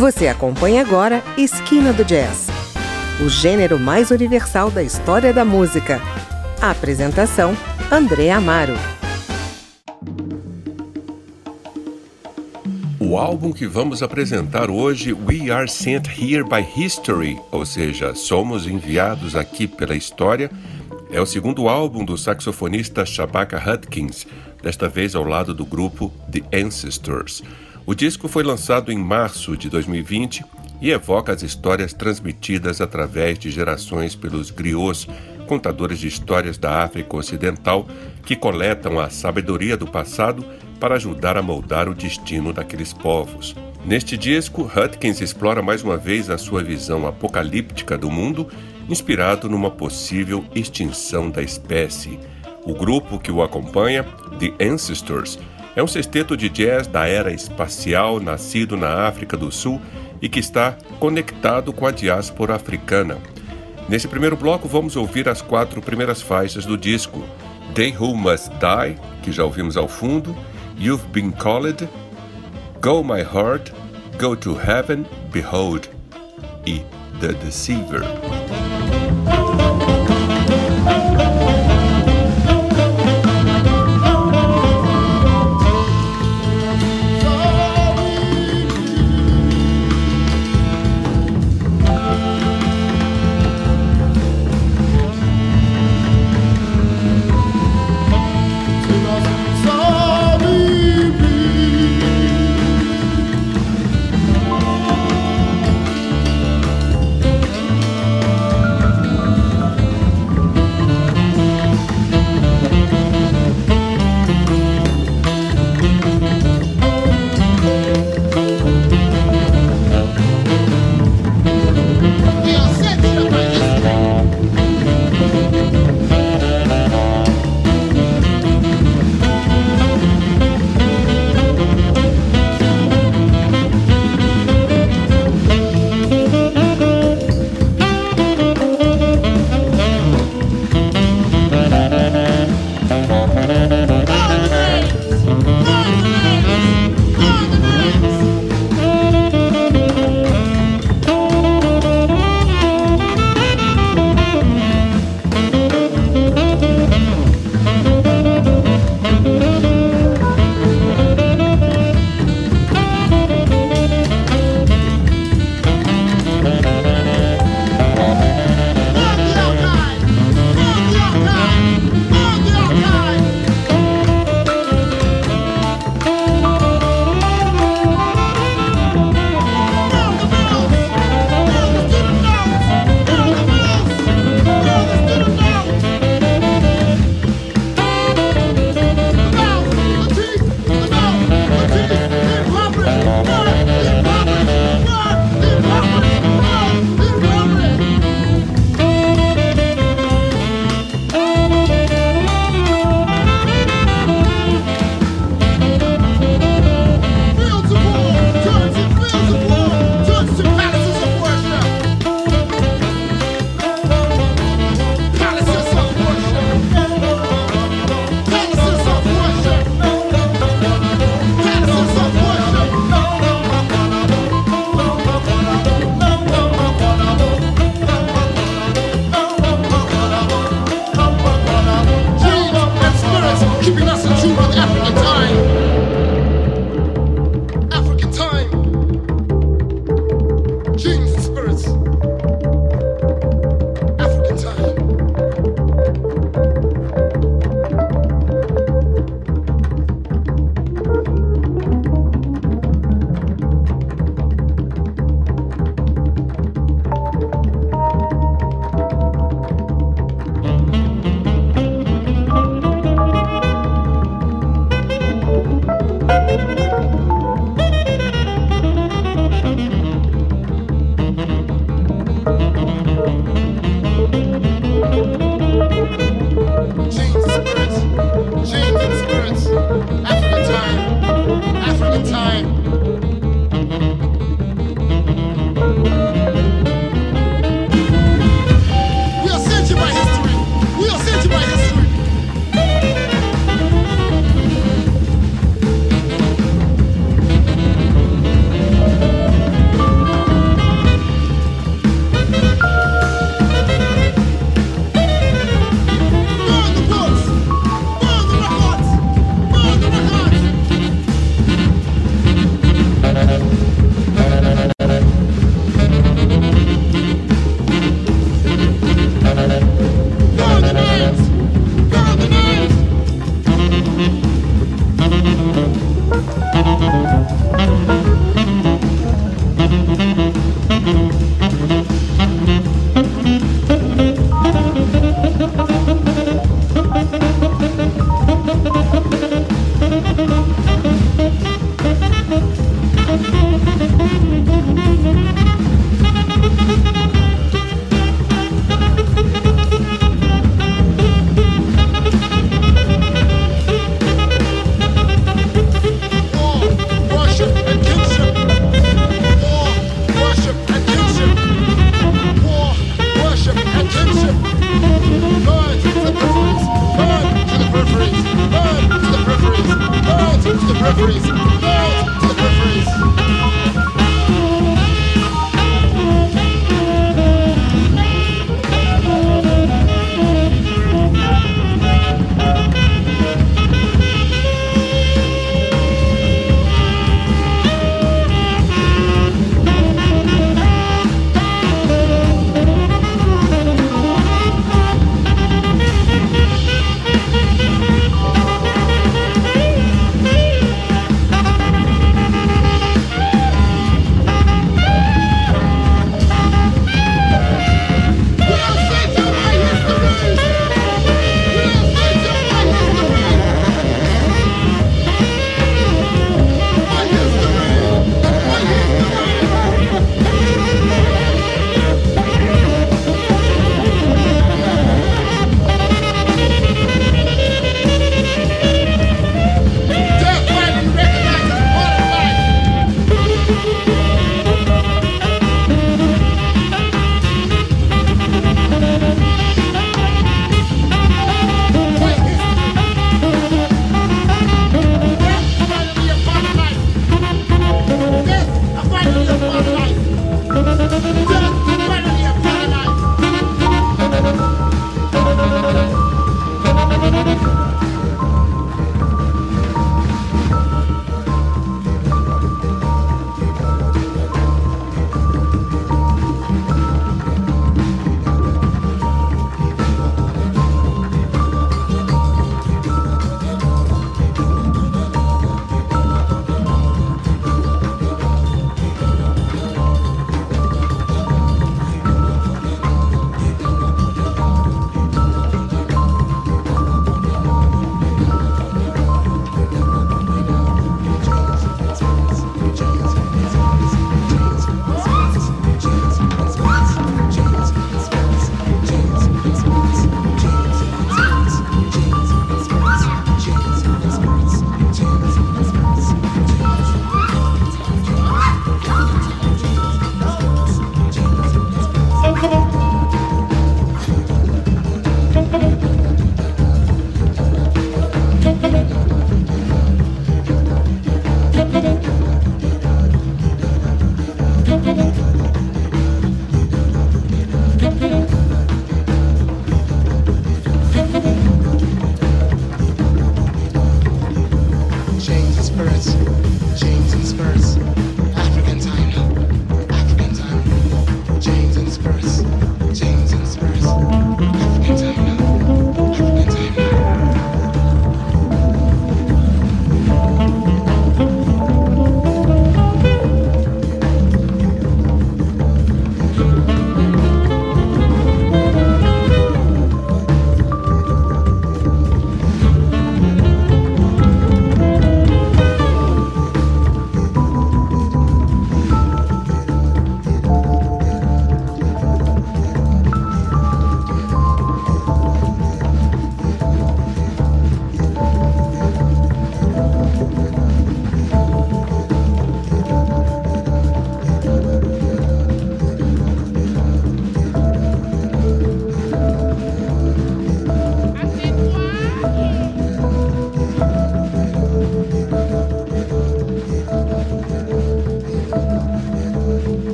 Você acompanha agora Esquina do Jazz, o gênero mais universal da história da música. A apresentação: André Amaro. O álbum que vamos apresentar hoje, We Are Sent Here by History, ou seja, somos enviados aqui pela história, é o segundo álbum do saxofonista Shabaka Hudkins, desta vez ao lado do grupo The Ancestors. O disco foi lançado em março de 2020 e evoca as histórias transmitidas através de gerações pelos griots, contadores de histórias da África Ocidental, que coletam a sabedoria do passado para ajudar a moldar o destino daqueles povos. Neste disco, Hutkins explora mais uma vez a sua visão apocalíptica do mundo, inspirado numa possível extinção da espécie. O grupo que o acompanha, The Ancestors, é um sexteto de jazz da era espacial nascido na África do Sul e que está conectado com a diáspora africana. Nesse primeiro bloco, vamos ouvir as quatro primeiras faixas do disco: They Who Must Die, que já ouvimos ao fundo, You've Been Called, Go My Heart, Go to Heaven, Behold e The Deceiver.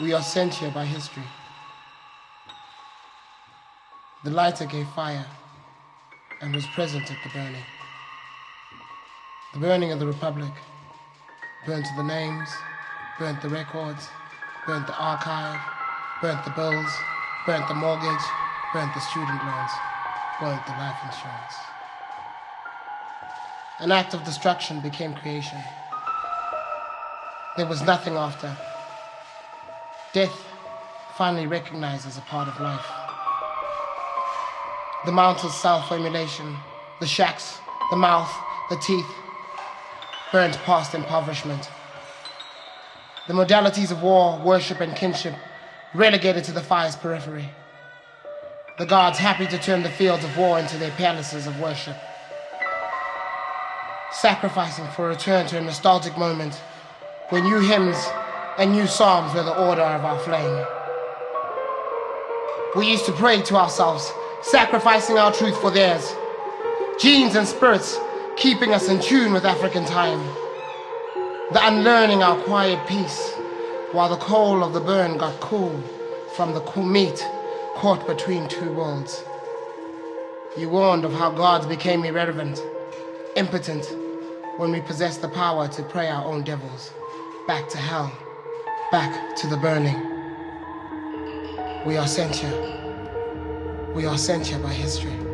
We are sent here by history. The lighter gave fire and was present at the burning. The burning of the Republic burnt the names, burnt the records, burnt the archive, burnt the bills, burnt the mortgage, burnt the student loans, burnt the life insurance. An act of destruction became creation. There was nothing after death finally recognized as a part of life. The mountain's self-formulation, the shacks, the mouth, the teeth, burnt past impoverishment. The modalities of war, worship, and kinship relegated to the fire's periphery. The gods happy to turn the fields of war into their palaces of worship. Sacrificing for a return to a nostalgic moment when new hymns and new psalms were the order of our flame. We used to pray to ourselves, sacrificing our truth for theirs. Genes and spirits keeping us in tune with African time. The unlearning our quiet peace, while the coal of the burn got cool from the cool meat caught between two worlds. You warned of how gods became irrelevant, impotent, when we possessed the power to pray our own devils back to hell back to the burning. We are sent here. We are sent here by history.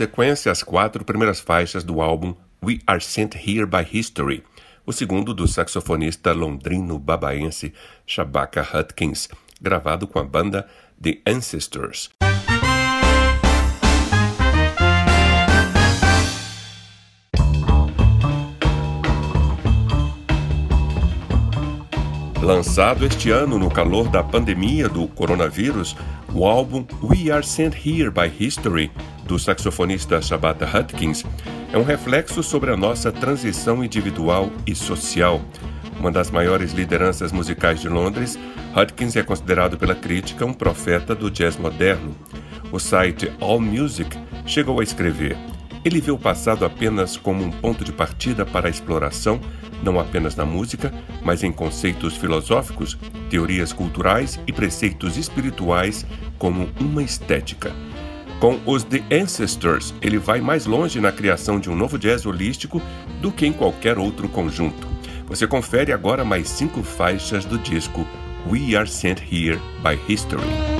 Sequência as quatro primeiras faixas do álbum We Are Sent Here by History, o segundo do saxofonista londrino-babaense Shabaka Hutchins, gravado com a banda The Ancestors. Lançado este ano no calor da pandemia do coronavírus, o álbum We Are Sent Here by History, do saxofonista Shabata Hutchins, é um reflexo sobre a nossa transição individual e social. Uma das maiores lideranças musicais de Londres, Hutchins é considerado pela crítica um profeta do jazz moderno. O site AllMusic chegou a escrever: ele vê o passado apenas como um ponto de partida para a exploração não apenas na música, mas em conceitos filosóficos, teorias culturais e preceitos espirituais como uma estética. Com os The Ancestors, ele vai mais longe na criação de um novo jazz holístico do que em qualquer outro conjunto. Você confere agora mais cinco faixas do disco We Are Sent Here by History.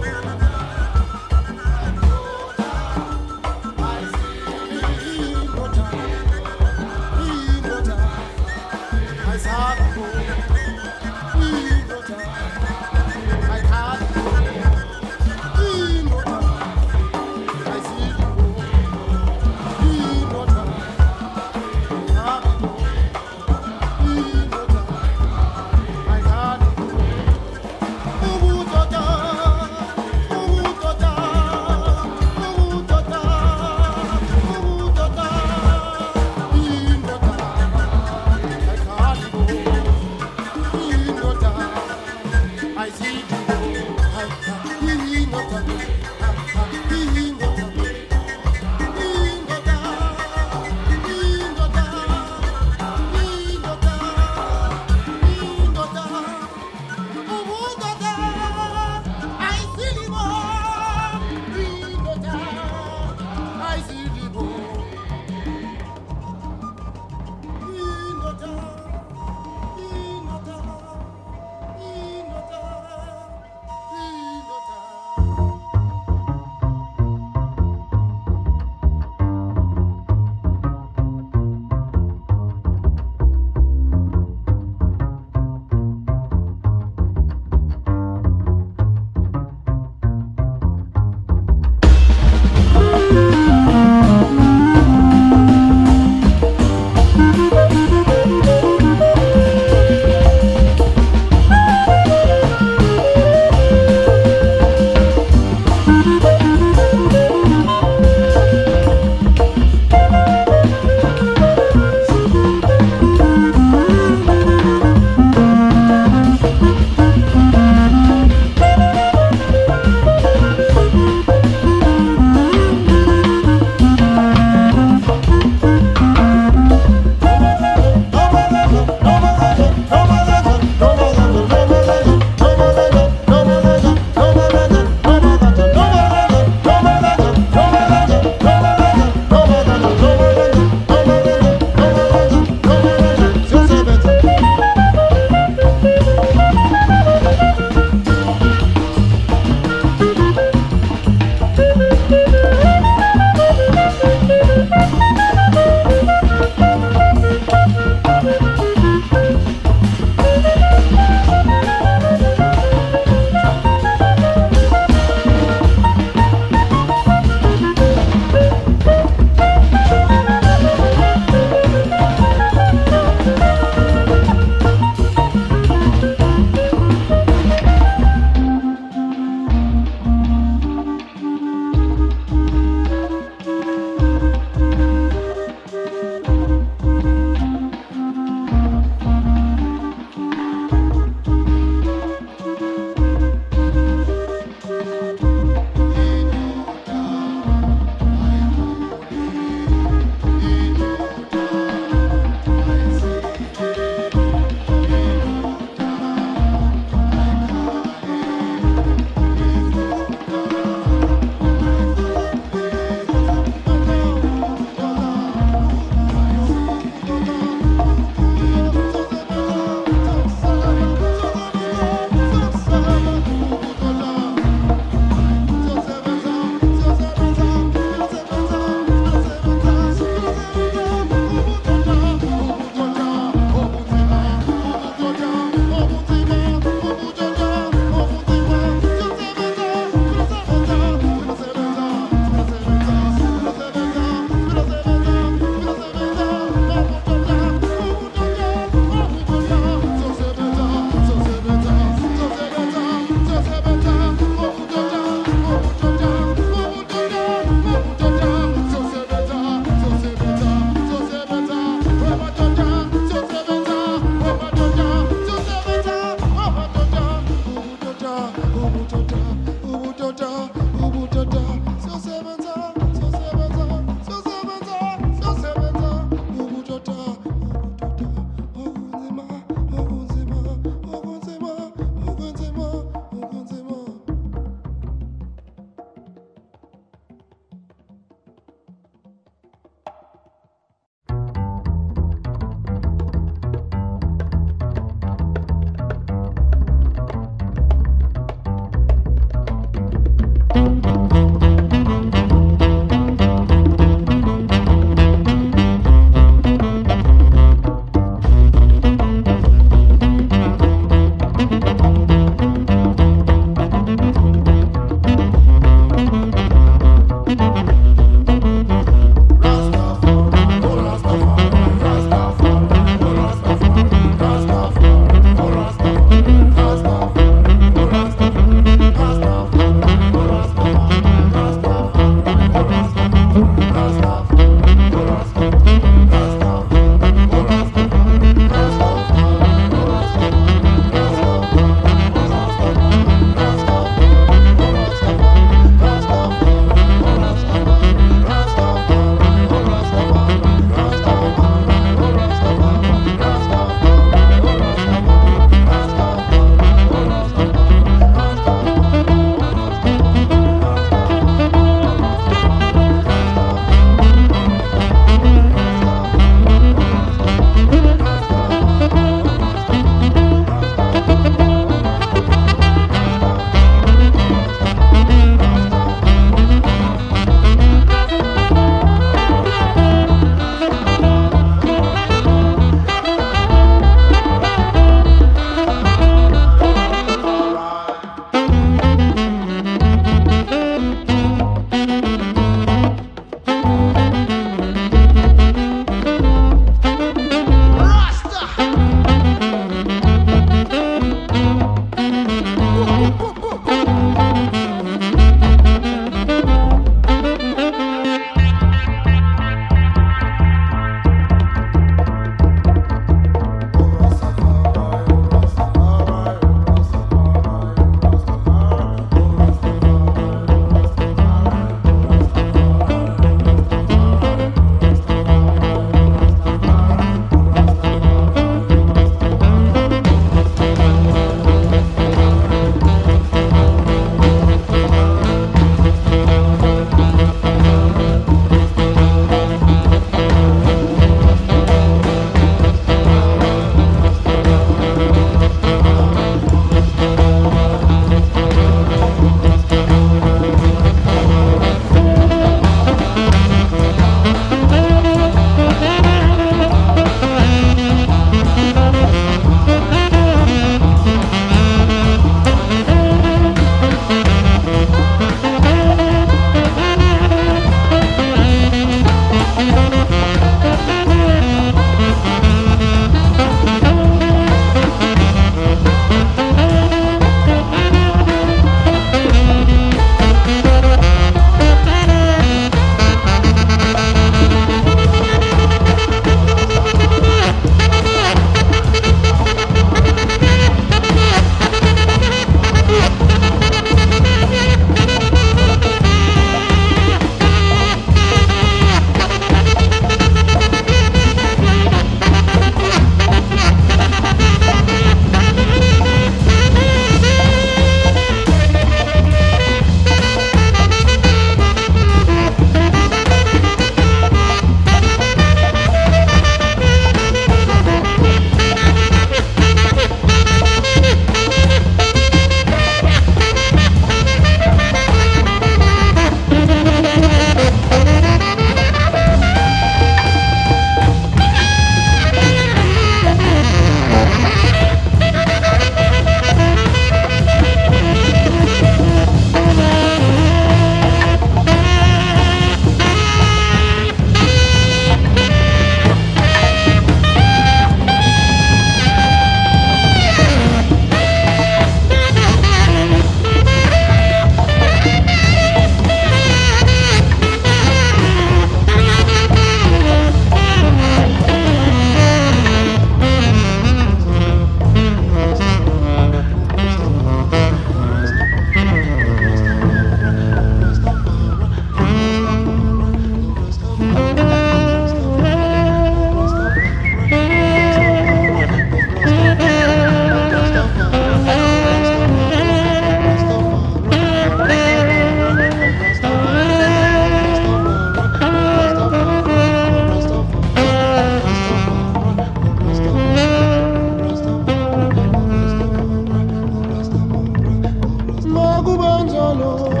solo.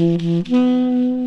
Mm-hmm.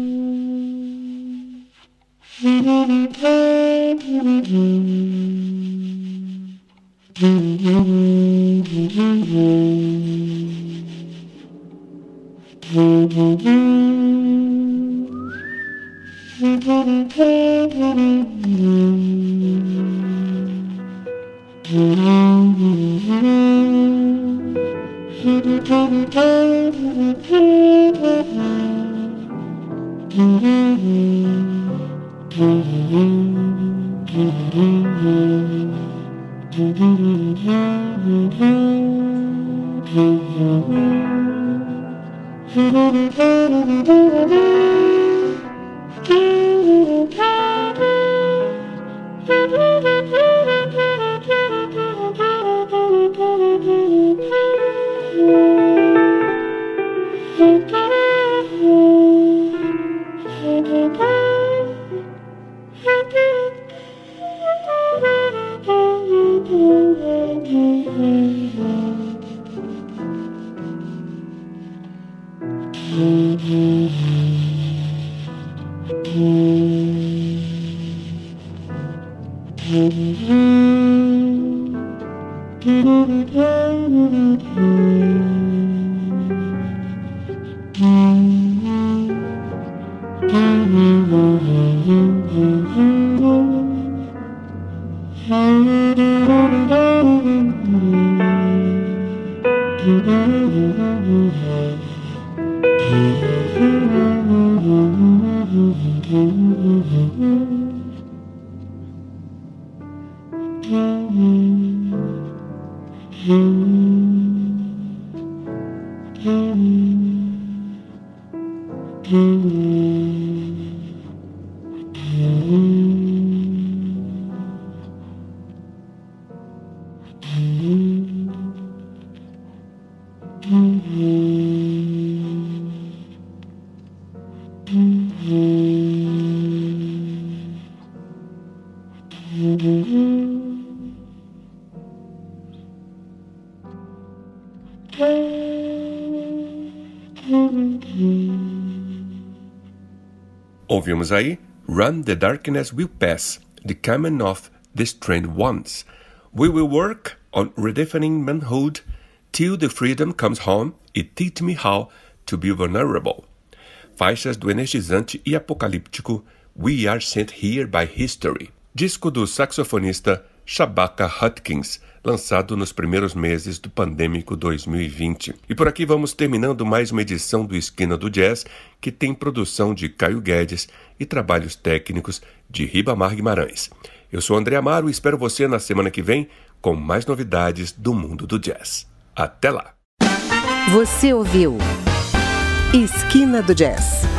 Mm-hmm. Run the Darkness Will Pass, The Coming of the Strand Ones. We will work on redefining manhood till the freedom comes home e teach me how to be vulnerable. Faixas do energizante e apocalíptico We Are Sent Here by History, disco do saxofonista Shabaka Hutkins, lançado nos primeiros meses do pandêmico 2020. E por aqui vamos terminando mais uma edição do Esquina do Jazz, que tem produção de Caio Guedes e trabalhos técnicos de Ribamar Guimarães. Eu sou André Amaro e espero você na semana que vem com mais novidades do mundo do jazz. Até lá! Você ouviu Esquina do Jazz